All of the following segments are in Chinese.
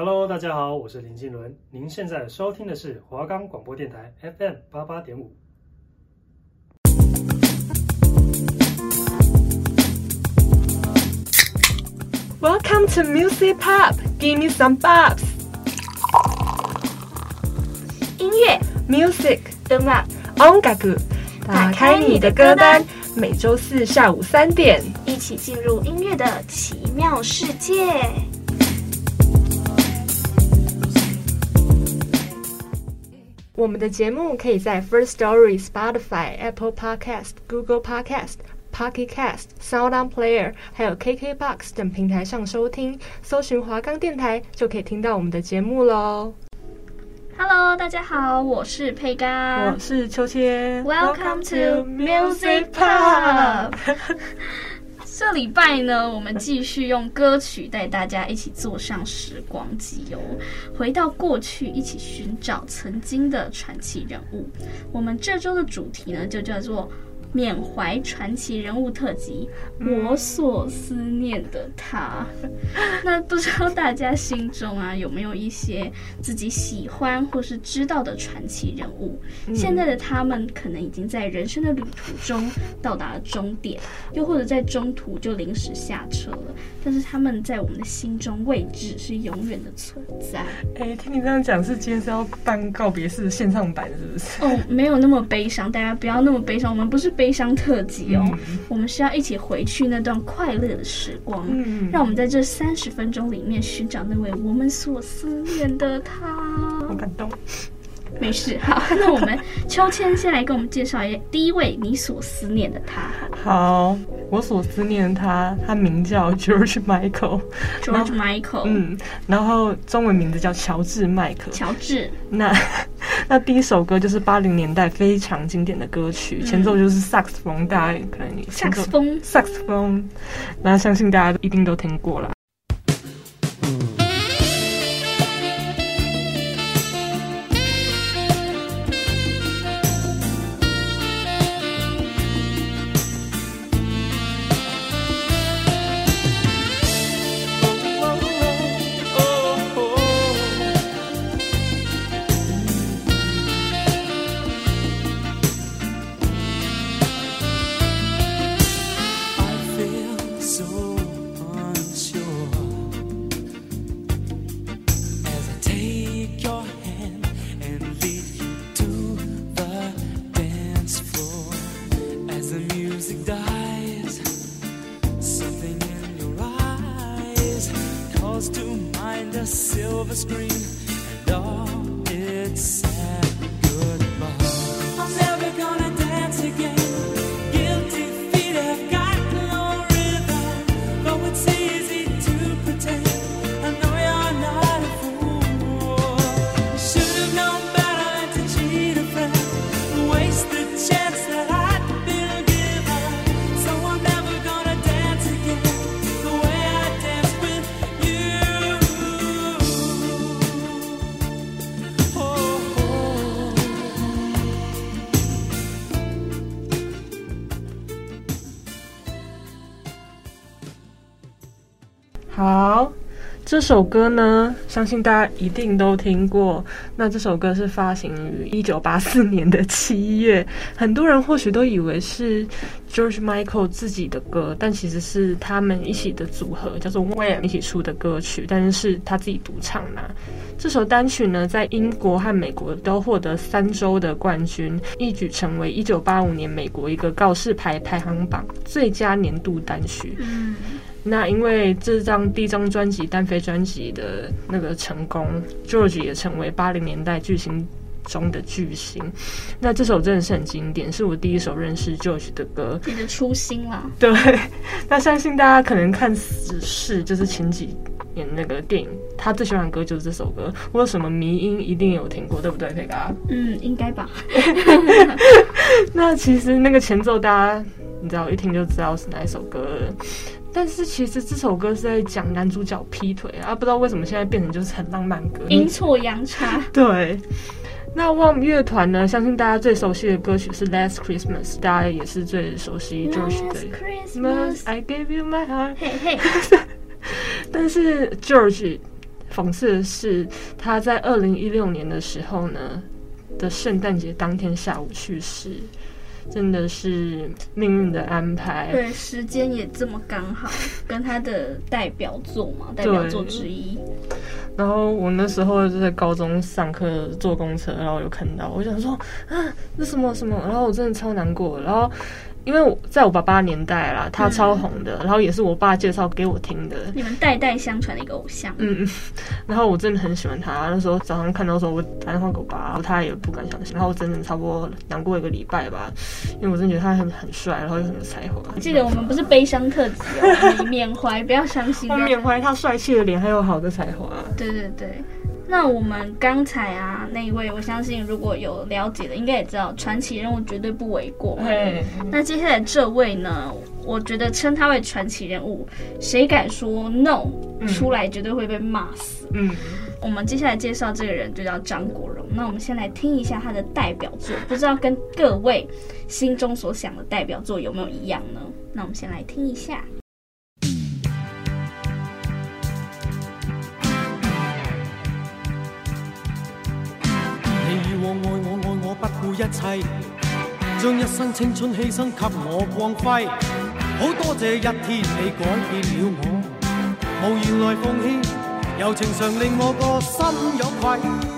Hello，大家好，我是林靖伦。您现在收听的是华冈广播电台 FM 八八点五。Welcome to Music Pop, give me some bops。音乐，Music，音乐，音楽，打开你的歌单。每周四下午三点，一起进入音乐的奇妙世界。我们的节目可以在 First Story、Spotify、Apple Podcast、Google Podcast、Pocket Cast、Sound On Player，还有 KKBox 等平台上收听，搜寻华冈电台就可以听到我们的节目喽。Hello，大家好，我是佩嘉，我是秋千。Welcome to Music Pop。这礼拜呢，我们继续用歌曲带大家一起坐上时光机哦，回到过去，一起寻找曾经的传奇人物。我们这周的主题呢，就叫做。缅怀传奇人物特辑，我所思念的他。那不知道大家心中啊，有没有一些自己喜欢或是知道的传奇人物？现在的他们可能已经在人生的旅途中到达了终点，又或者在中途就临时下车了。但是他们在我们的心中位置是永远的存在。哎，听你这样讲，是今天是要办告别式线上版，是不是？哦，没有那么悲伤，大家不要那么悲伤。我们不是。悲伤特辑哦，嗯，我们是要一起回去那段快乐的时光，嗯，让我们在这三十分钟里面寻找那位我们所思念的他。好感动。没事，好，那我们秋千先来给我们介绍一下第一位你所思念的他。好，我所思念的他，他名叫 George Michael。George Michael，嗯，然后中文名字叫乔治麦克。乔治，那 那第一首歌就是八零年代非常经典的歌曲，嗯、前奏就是萨克斯风，大家可能你萨克斯风，萨克斯风，那相信大家一定都听过了。这首歌呢，相信大家一定都听过。那这首歌是发行于一九八四年的七月，很多人或许都以为是 George Michael 自己的歌，但其实是他们一起的组合，叫做 Wham 一起出的歌曲，但是是他自己独唱的。这首单曲呢，在英国和美国都获得三周的冠军，一举成为一九八五年美国一个告示牌排行榜最佳年度单曲。嗯那因为这张第一张专辑单飞专辑的那个成功，George 也成为八零年代巨星中的巨星。那这首真的是很经典，是我第一首认识 George 的歌。你的初心啦。对，那相信大家可能看死侍，就是前几年那个电影，他最喜欢的歌就是这首歌。我有什么迷音一定有听过，对不对，佩嘎？嗯，应该吧。那其实那个前奏，大家你知道一听就知道是哪一首歌了。但是其实这首歌是在讲男主角劈腿啊，不知道为什么现在变成就是很浪漫歌，阴错阳差。对，那 Wham 乐团呢？相信大家最熟悉的歌曲是《Last Christmas》，大家也是最熟悉 George 的《Christmas I Gave You My Heart》。嘿嘿。但是 George 讽刺的是，他在二零一六年的时候呢的圣诞节当天下午去世。真的是命运的安排，对，时间也这么刚好，跟他的代表作嘛，代表作之一。然后我那时候就在高中上课坐公车，然后有看到，我想说啊，那什么什么，然后我真的超难过，然后。因为我在我爸爸年代啦，他超红的，嗯、然后也是我爸介绍给我听的。你们代代相传的一个偶像。嗯嗯，然后我真的很喜欢他。那时候早上看到的时候，我打电话给我爸，他也不敢相信。然后我整整差不多难过一个礼拜吧，因为我真的觉得他很很帅，然后又很有才华。记得我们不是悲伤特辑哦，你缅怀，不要伤心。我缅怀他帅气的脸，还有好的才华。对对对。那我们刚才啊那一位，我相信如果有了解的，应该也知道传奇人物绝对不为过。对。那接下来这位呢，我觉得称他为传奇人物，谁敢说 no，出来绝对会被骂死。嗯。我们接下来介绍这个人就叫张国荣。那我们先来听一下他的代表作，不知道跟各位心中所想的代表作有没有一样呢？那我们先来听一下。我爱我爱我不顾一切，将一生青春牺牲给我光辉。好多谢一天你改变了我，无言来奉献，柔情常令我个心有愧。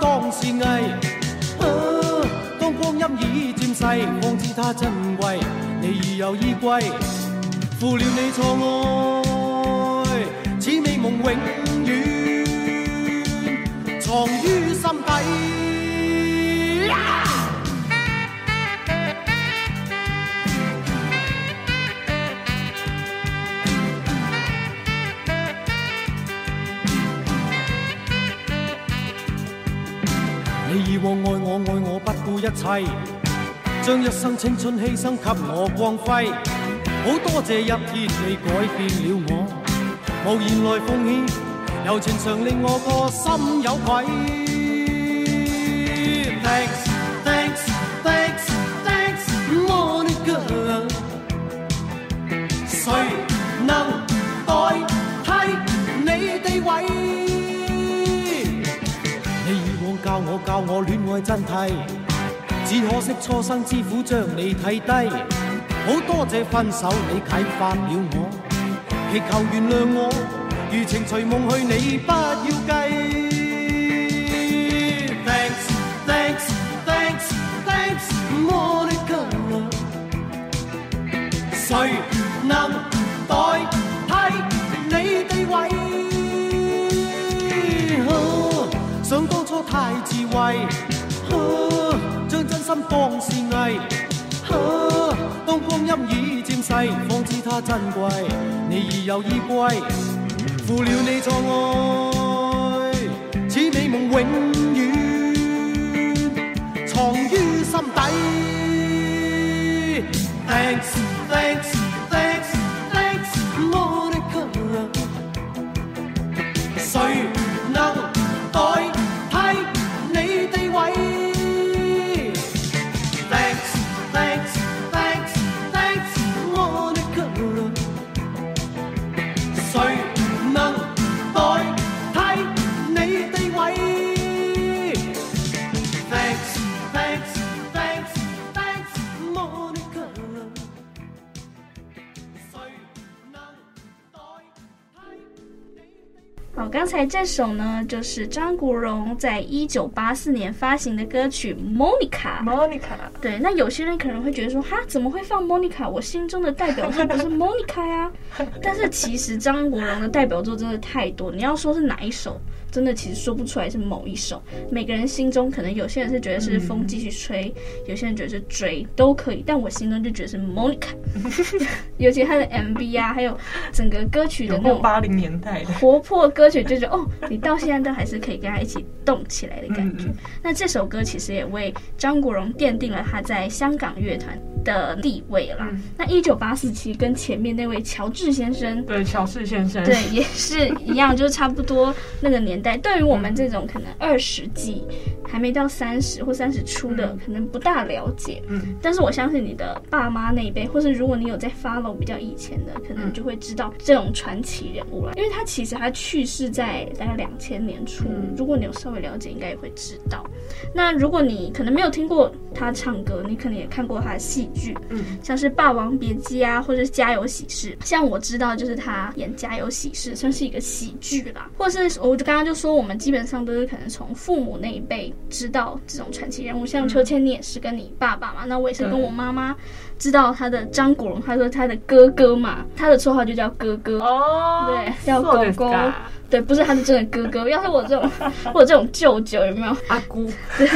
当是艺，当光阴已渐逝，方知它珍贵。你已有依归，负了你错爱，此美梦永远藏于心底。往爱我爱我不顾一切，将一生青春牺牲给我光辉。好多谢一天你改变了我，无言来奉献，柔情常令我个心有愧。Thanks, thanks, thanks, thanks, Monica。谁能代替你地位？你以往教我教我爱真谛，只可惜初生之苦将你睇低。好多谢分手你启发了我，祈求原谅我，余情随梦去你不要计。Thanks, thanks, thanks, thanks, Monica。谁能代替你地位？想当初太智慧，将真心放肆艺，当光阴已渐逝，方知它珍贵。你已有依归，负了你错爱，此美梦永远藏于心底。Thanks, thanks, 才这首呢，就是张国荣在一九八四年发行的歌曲《Monica》。Monica，对，那有些人可能会觉得说，哈，怎么会放 Monica？我心中的代表作不是 Monica 呀？但是其实张国荣的代表作真的太多，你要说是哪一首？真的其实说不出来是某一首，每个人心中可能有些人是觉得是风继续吹，嗯、有些人觉得是追都可以，但我心中就觉得是 Monica，尤其他的 MV 啊，还有整个歌曲的那种八零年代活泼歌曲，就觉得哦，你到现在都还是可以跟他一起动起来的感觉。嗯、那这首歌其实也为张国荣奠定了他在香港乐团的地位了。嗯、那一九八四期跟前面那位乔治先生，对，乔治先生，对，也是一样，就是差不多那个年。对于我们这种可能二十几还没到三十或三十出的，可能不大了解。嗯，但是我相信你的爸妈那一辈，或是如果你有在 follow 比较以前的，可能就会知道这种传奇人物了。因为他其实他去世在大概两千年初，如果你有稍微了解，应该也会知道。那如果你可能没有听过他唱歌，你可能也看过他的戏剧，嗯，像是《霸王别姬》啊，或者是《家有喜事》。像我知道，就是他演《家有喜事》算是一个喜剧啦，或是我就刚刚就。说我们基本上都是可能从父母那一辈知道这种传奇人物，像秋千，你也是跟你爸爸嘛，那我也是跟我妈妈知道他的张国荣，他说他的哥哥嘛，他的绰号就叫哥哥。哦，对，叫狗狗。对，不是他是真的哥哥。要是我这种，我这种舅舅有没有？阿姑。对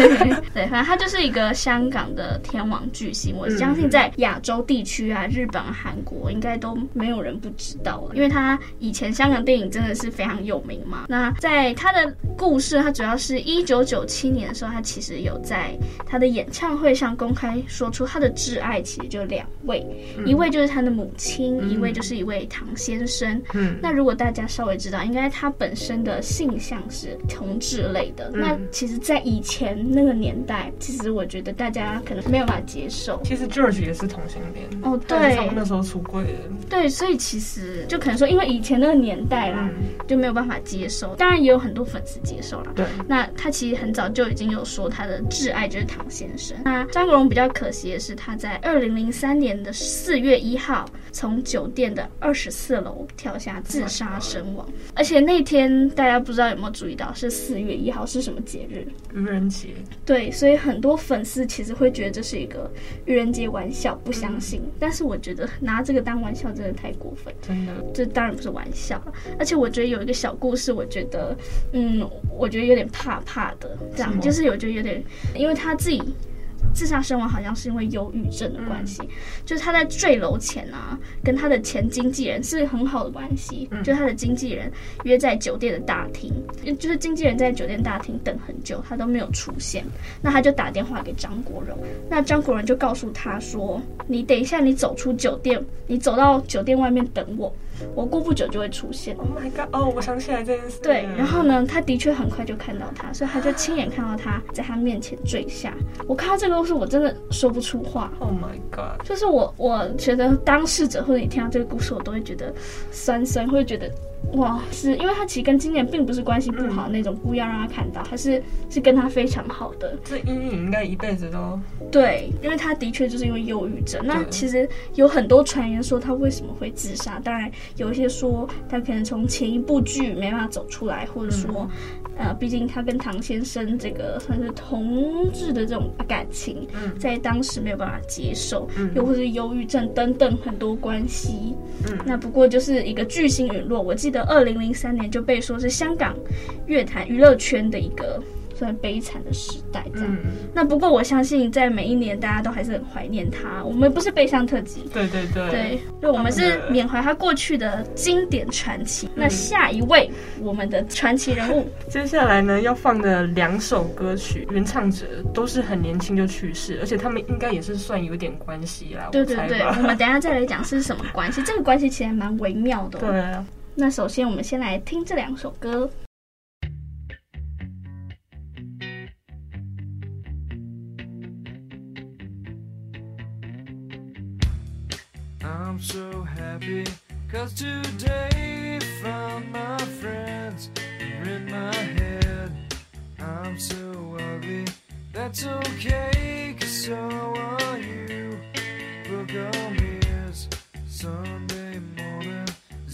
对，反正他就是一个香港的天王巨星。我相信在亚洲地区啊，日本、韩国应该都没有人不知道了，因为他以前香港电影真的是非常有名嘛。那在他的故事，他主要是一九九七年的时候，他其实有在他的演唱会上公开说出他的挚爱，其实就两位，一位就是他的母亲，一位就是一位唐先生。嗯，那如果大家稍微知道，应该他。他本身的性向是同志类的，嗯、那其实，在以前那个年代，其实我觉得大家可能没有办法接受。其实 George 也是同性恋哦，对，他们那时候出柜的。对，所以其实就可能说，因为以前那个年代啦，嗯、就没有办法接受。当然也有很多粉丝接受了。对，那他其实很早就已经有说他的挚爱就是唐先生。那张国荣比较可惜的是，他在二零零三年的四月一号从酒店的二十四楼跳下自杀身亡，而且那。天大家不知道有没有注意到，是四月一号是什么节日？愚人节。对，所以很多粉丝其实会觉得这是一个愚人节玩笑，不相信。嗯、但是我觉得拿这个当玩笑真的太过分，真的，这当然不是玩笑。而且我觉得有一个小故事，我觉得，嗯，我觉得有点怕怕的，这样，就是我觉得有点，因为他自己。自杀身亡好像是因为忧郁症的关系，嗯、就是他在坠楼前啊，跟他的前经纪人是很好的关系，嗯、就他的经纪人约在酒店的大厅，就是经纪人在酒店大厅等很久，他都没有出现，那他就打电话给张国荣，那张国荣就告诉他说：“你等一下，你走出酒店，你走到酒店外面等我。”我过不久就会出现。Oh my god！哦，我想起来这件事。对，然后呢，他的确很快就看到他，所以他就亲眼看到他在他面前坠下。我看到这个故事，我真的说不出话。Oh my god！就是我，我觉得当事者或者你听到这个故事，我都会觉得酸酸，会觉得。哇，是因为他其实跟今年并不是关系不好那种，故意要让他看到，他是是跟他非常好的。这阴影应该一辈子都对，因为他的确就是因为忧郁症。那其实有很多传言说他为什么会自杀，当然有一些说他可能从前一部剧没办法走出来，或者说，呃，毕竟他跟唐先生这个算是同志的这种感情，在当时没有办法接受，又或是忧郁症等等很多关系。嗯那不过就是一个巨星陨落，我记得。二零零三年就被说是香港乐坛娱乐圈的一个算悲惨的时代，这样。嗯、那不过我相信，在每一年大家都还是很怀念他。我们不是悲伤特辑，对对对，对，就我们是缅怀他过去的经典传奇。嗯、那下一位，我们的传奇人物，接下来呢要放的两首歌曲，原唱者都是很年轻就去世，而且他们应该也是算有点关系啦。对对对，我，我们等一下再来讲是什么关系。这个关系其实还蛮微妙的。对。那首先我们先来听这两首歌。I'm so happy cause today found my friends in my head. I'm so ugly, that's okay cause so are you. We'll go.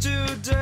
today.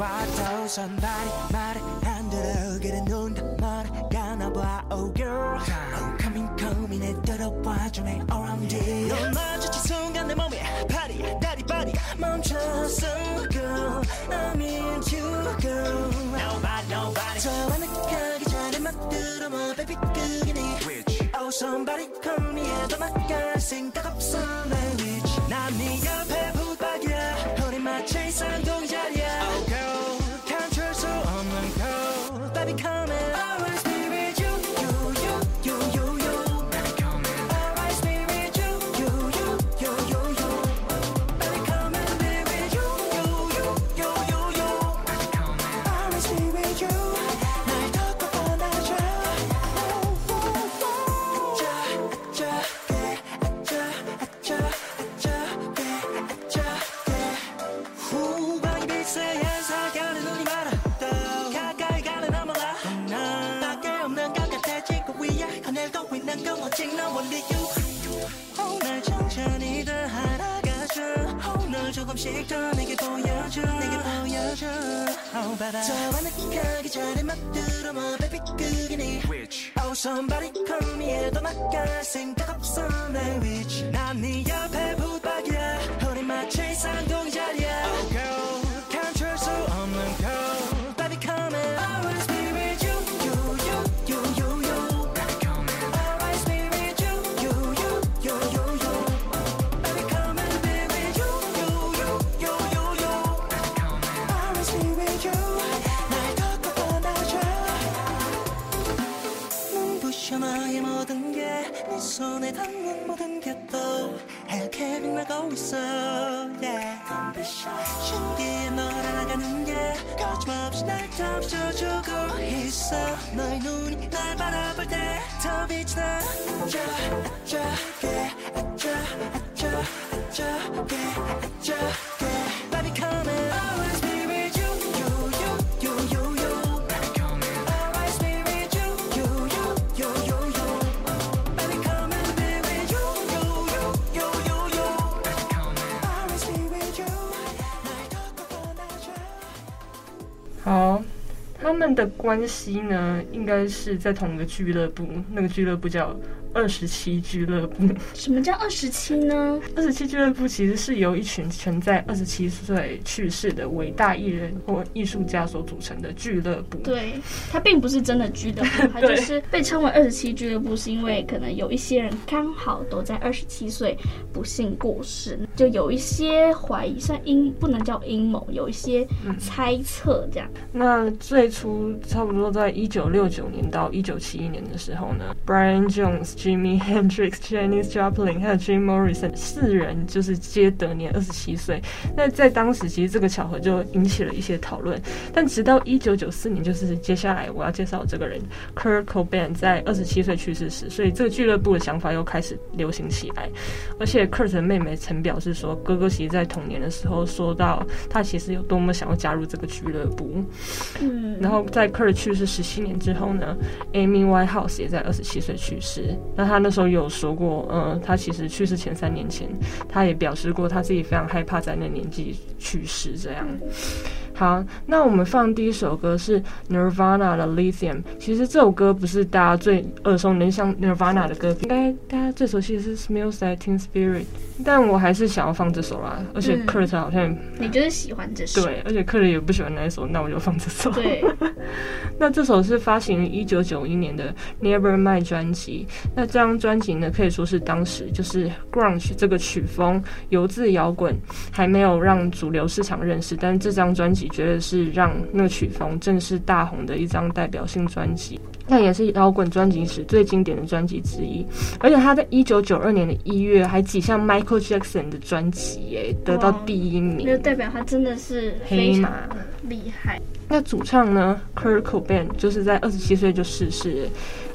봐도 선발이 get 안 들어. 그래 눈다 멀어가나 봐. Oh girl Oh coming coming. 내 들어봐. 주네 around it 넌 마주친 순간 내 몸이 파리 다리 just 멈췄어 girl I'm into you girl Nobody nobody. 저 완악하기 전에 만들어 뭐 baby 그게 네. Which? Oh somebody call me. 해도 나갈 생각 없어. 나 baby 저 아늑하게 잘해 맛들어 뭐 baby 그게 네. Which? Oh somebody call me 해도 나갈 생각 없어 날 위치 난네 옆에 붙박이야. 우리 마치 쌍둥 눈부셔 너의 모든 게 네 손에 닿는 모든 게또 하얗게 빛나고 있어. Yeah. 신기해 널 알아가는 게 거침없이 날 덮쳐주고 있어. 너의 눈이 날 바라볼 때 더 빛이 나 아차 아차게 아차 아차 아차게 아차 好，他们的关系呢，应该是在同一个俱乐部，那个俱乐部叫二十七俱乐部。什么叫二十七呢？二十七俱乐部其实是由一群全在二十七岁去世的伟大艺人或艺术家所组成的俱乐部。对，它并不是真的俱乐部，它就是被称为二十七俱乐部，是因为可能有一些人刚好都在二十七岁不幸过世，就有一些怀疑，算阴不能叫阴谋，有一些猜测这样。那最初差不多在一九六九年到一九七一年的时候呢，Brian Jones、Jimi Hendrix、Janis Joplin 还有 Jim Morrison 四人就是皆得年二十七岁。那在当时其实这个巧合就引起了一些讨论，但直到一九九四年，就是接下来我要介绍的这个人 Kurt Cobain 在二十七岁去世时，所以这个俱乐部的想法又开始流行起来。而且 Kurt 的妹妹曾表示说，哥哥其实在童年的时候说到他其实有多么想要加入这个俱乐部。嗯，然后在 Kurt 去世十七年之后呢，Amy Winehouse 也在二十七岁去世。那他那时候有说过，嗯，他其实去世前三年前，他也表示过他自己非常害怕在那年纪去世这样。好，那我们放第一首歌是 Nirvana 的 Lithium。其实这首歌不是大家最耳熟能详 Nirvana 的歌，应该大家最熟悉的是 Smells Like Teen Spirit。但我还是想要放这首啦，而且 Kurt 好像、你就是喜欢这首？对，而且 Kurt 也不喜欢那一首，那我就放这首。对，那这首是发行于一九九一年的 Nevermind 专辑。那这张专辑呢，可以说是当时就是 Grunge 这个曲风，游自摇滚还没有让主流市场认识，但这张专辑。绝对是让那个曲风正式大红的一张代表性专辑，那也是摇滚专辑史最经典的专辑之一。而且他在一九九二年的一月还挤上 Michael Jackson 的专辑，耶，得到第一名，就代表他真的是黑马厉害。那主唱呢，Kurt Cobain 就是在二十七岁就逝世了。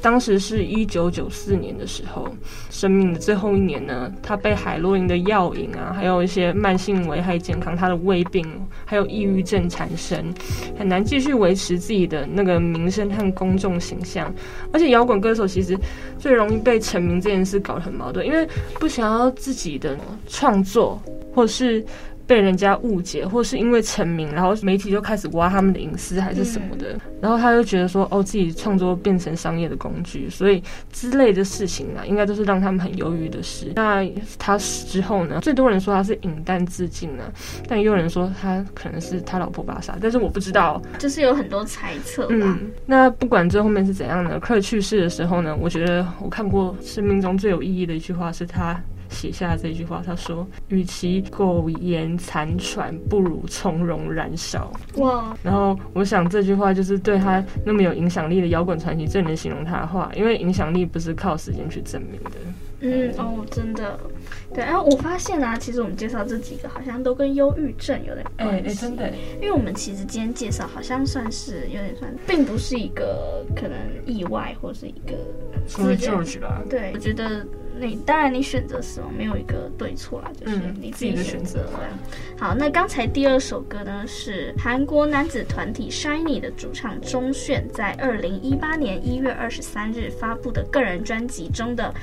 当时是一九九四年的时候，生命的最后一年呢，他被海洛因的药瘾啊，还有一些慢性危害健康，他的胃病还有抑郁症产生，很难继续维持自己的那个名声和公众形象。而且摇滚歌手其实最容易被成名这件事搞得很矛盾，因为不想要自己的创作，或是。被人家误解，或是因为成名，然后媒体就开始挖他们的隐私还是什么的，嗯、然后他就觉得说，哦，自己创作变成商业的工具，所以之类的事情啊，应该都是让他们很忧郁的事。那他死之后呢，最多人说他是饮弹自尽啊，但也有人说他可能是他老婆把他杀，但是我不知道，就是有很多猜测。嗯，那不管最后面是怎样呢，克尔去世的时候呢，我觉得我看过生命中最有意义的一句话是他。写下这句话，他说：“与其苟延残喘，不如从容燃烧。”哇！然后我想这句话就是对他那么有影响力的摇滚传奇最能形容他的话，因为影响力不是靠时间去证明的。嗯哦，真的，对。然后我发现啊，其实我们介绍这几个好像都跟忧郁症有点关系。哎，真的，因为我们其实今天介绍好像算是有点算，并不是一个可能意外或是一个。是 George 吧？对，我觉得你当然你选择死亡没有一个对错啦，就是你自己选择。好，那刚才第二首歌呢是韩国男子团体 SHINee 的主唱钟铉在二零一八年一月二十三日发布的个人专辑中的，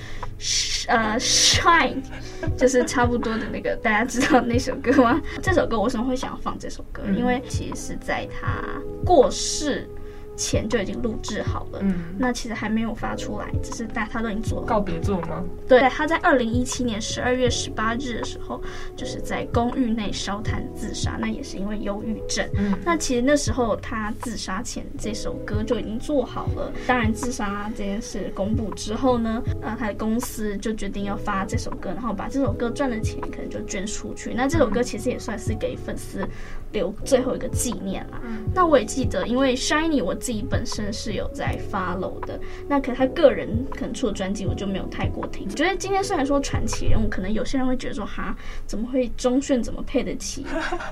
呃，Shine，就是差不多的那个，大家知道那首歌吗？这首歌我为什么会想要放这首歌？因为其实是在他过世。前就已经录制好了，嗯，那其实还没有发出来，只是大他都已经做了。告别作吗？对，他在二零一七年十二月十八日的时候，就是在公寓内烧炭自杀，那也是因为忧郁症。嗯，那其实那时候他自杀前这首歌就已经做好了。当然，自杀这件事公布之后呢，呃，他的公司就决定要发这首歌，然后把这首歌赚的钱可能就捐出去。那这首歌其实也算是给粉丝留最后一个纪念啦。嗯，那我也记得，因为 SHINee 我。自己本身是有在 follow 的，那可他个人可能出的专辑我就没有太过听。觉得今天虽然说传奇人物，可能有些人会觉得说哈，怎么会钟铉怎么配得起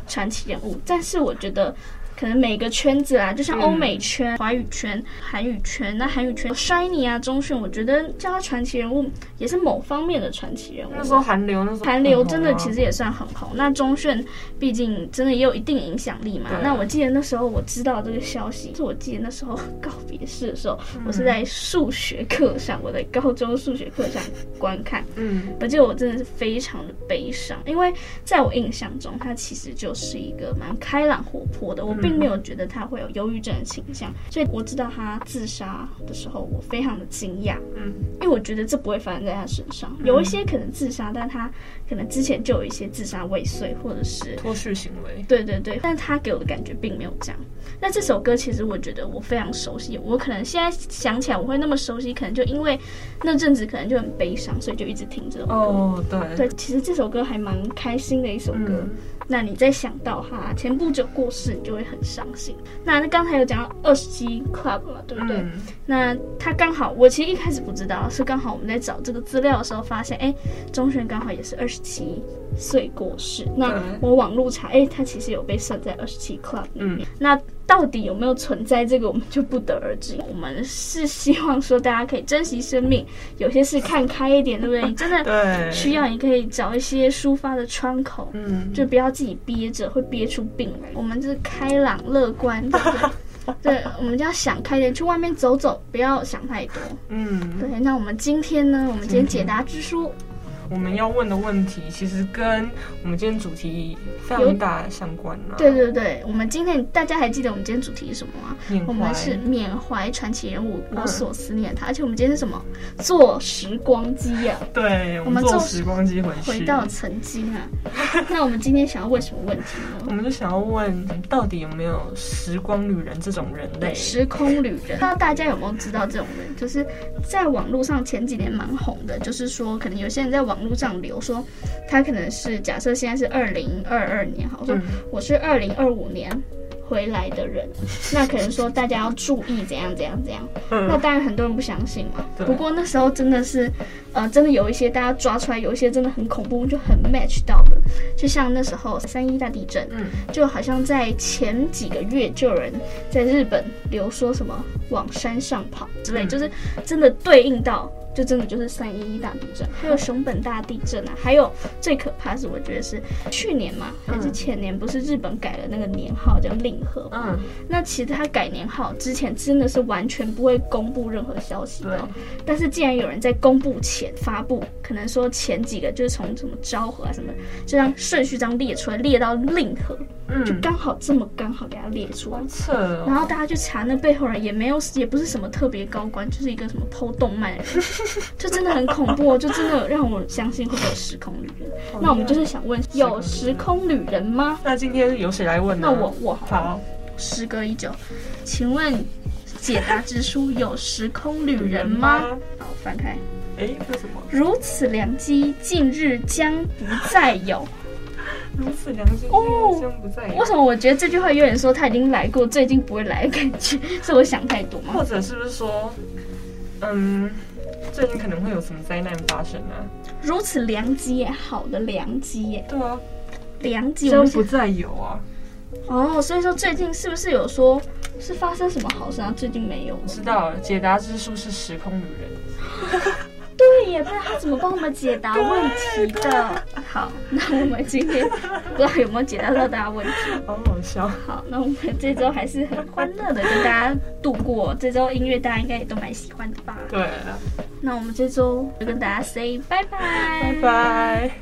传奇人物？但是我觉得。可能每个圈子啊，就像欧美圈、华语圈、韩语圈，那韩语圈 SHINee 啊、钟鉉，我觉得叫他传奇人物也是某方面的传奇人物。那时候韩流，那时候韩流真的其实也算很红。那钟鉉毕竟真的也有一定影响力嘛。那我记得那时候我知道这个消息，是我记得那时候告别式的时候，我是在数学课上，我在高中数学课上观看。嗯，我记得我真的是非常的悲伤，因为在我印象中，他其实就是一个蛮开朗活泼的。我并并没有觉得他会有忧郁症的倾向，所以我知道他自杀的时候，我非常的惊讶。嗯，因为我觉得这不会发生在他身上。有一些可能自杀，但他可能之前就有一些自杀未遂或者是脱序行为。对对对，但他给我的感觉并没有这样。那这首歌其实我觉得我非常熟悉，我可能现在想起来我会那么熟悉，可能就因为那阵子可能就很悲伤，所以就一直听这首歌。哦，对对，其实这首歌还蛮开心的一首歌。嗯那你再想到哈，前不久过世，你就会很伤心。那那刚才有讲到二十七 club 嘛，对不对？嗯、那他刚好，我其实一开始不知道，是刚好我们在找这个资料的时候发现，哎，钟铉刚好也是二十七岁过世。那我网络查，哎，他其实有被算在二十七 club 里面。嗯、那到底有没有存在这个，我们就不得而知。我们是希望说大家可以珍惜生命，有些事看开一点，对不对？你 真的需要，你可以找一些抒发的窗口，嗯，就不要自己憋着，会憋出病来。我们就是开朗乐观，对不对？对，我们就要想开点，去外面走走，不要想太多。嗯，对。那我们今天呢？我们今天解答之书。我们要问的问题，其实跟我们今天主题非常大相关了。对对对，我们今天大家还记得我们今天主题是什么吗？我们是缅怀传奇人物，我所思念他。嗯、而且我们今天是什么？坐时光机啊！对，我们坐时光机回去，回到曾经啊。那我们今天想要问什么问题呢？我们就想要问，到底有没有时光旅人这种人类？时空旅人，不知道大家有没有知道这种人？就是在网络上前几年蛮红的，就是说可能有些人在网路上留说，他可能是假设现在是二零二二年，好说我是二零二五年回来的人，那可能说大家要注意怎样怎样怎样。那当然很多人不相信嘛。不过那时候真的是，呃，真的有一些大家抓出来，有一些真的很恐怖，就很 match 到的。就像那时候三一大地震，就好像在前几个月就有人在日本留说什么往山上跑之类，就是真的对应到。就真的就是三一一大地震，还有熊本大地震啊，还有最可怕是我觉得是去年嘛，还是前年，不是日本改了那个年号叫令和嘛？嗯，那其实他改年号之前真的是完全不会公布任何消息的，但是既然有人在公布前发布，可能说前几个就是从什么昭和啊什么，就让顺序这样列出来，列到令和，嗯，就刚好这么刚好给他列出来，然后大家去查那背后人也没有，也不是什么特别高官，就是一个什么偷动漫的人。就真的很恐怖，就真的让我相信会有时空旅人。那我们就是想问，有时空旅人吗？那今天由谁来问呢？那我我好。时隔已久，请问解答之书有时空旅人吗？好，翻开。哎，为什么？如此良机，近日将不再有。如此良机，哦，将不再有。为什么我觉得这句话有点说他已经来过，最近不会来的感觉？是我想太多吗？或者是不是说，嗯？最近可能会有什么灾难发生啊？如此良机耶，好的良机耶。对啊，良机真不再有啊。哦，所以说最近是不是有说是发生什么好事啊？最近没有。知道了，解答之书是时空旅人。对对耶，不然他怎么帮我们解答问题的？好，那我们今天不知道有没有解答到大家问题。好好笑。好，那我们这周还是很欢乐的跟大家度过这周音乐，大家应该也都蛮喜欢的吧？对，那我们这周就跟大家 say 拜拜，拜拜。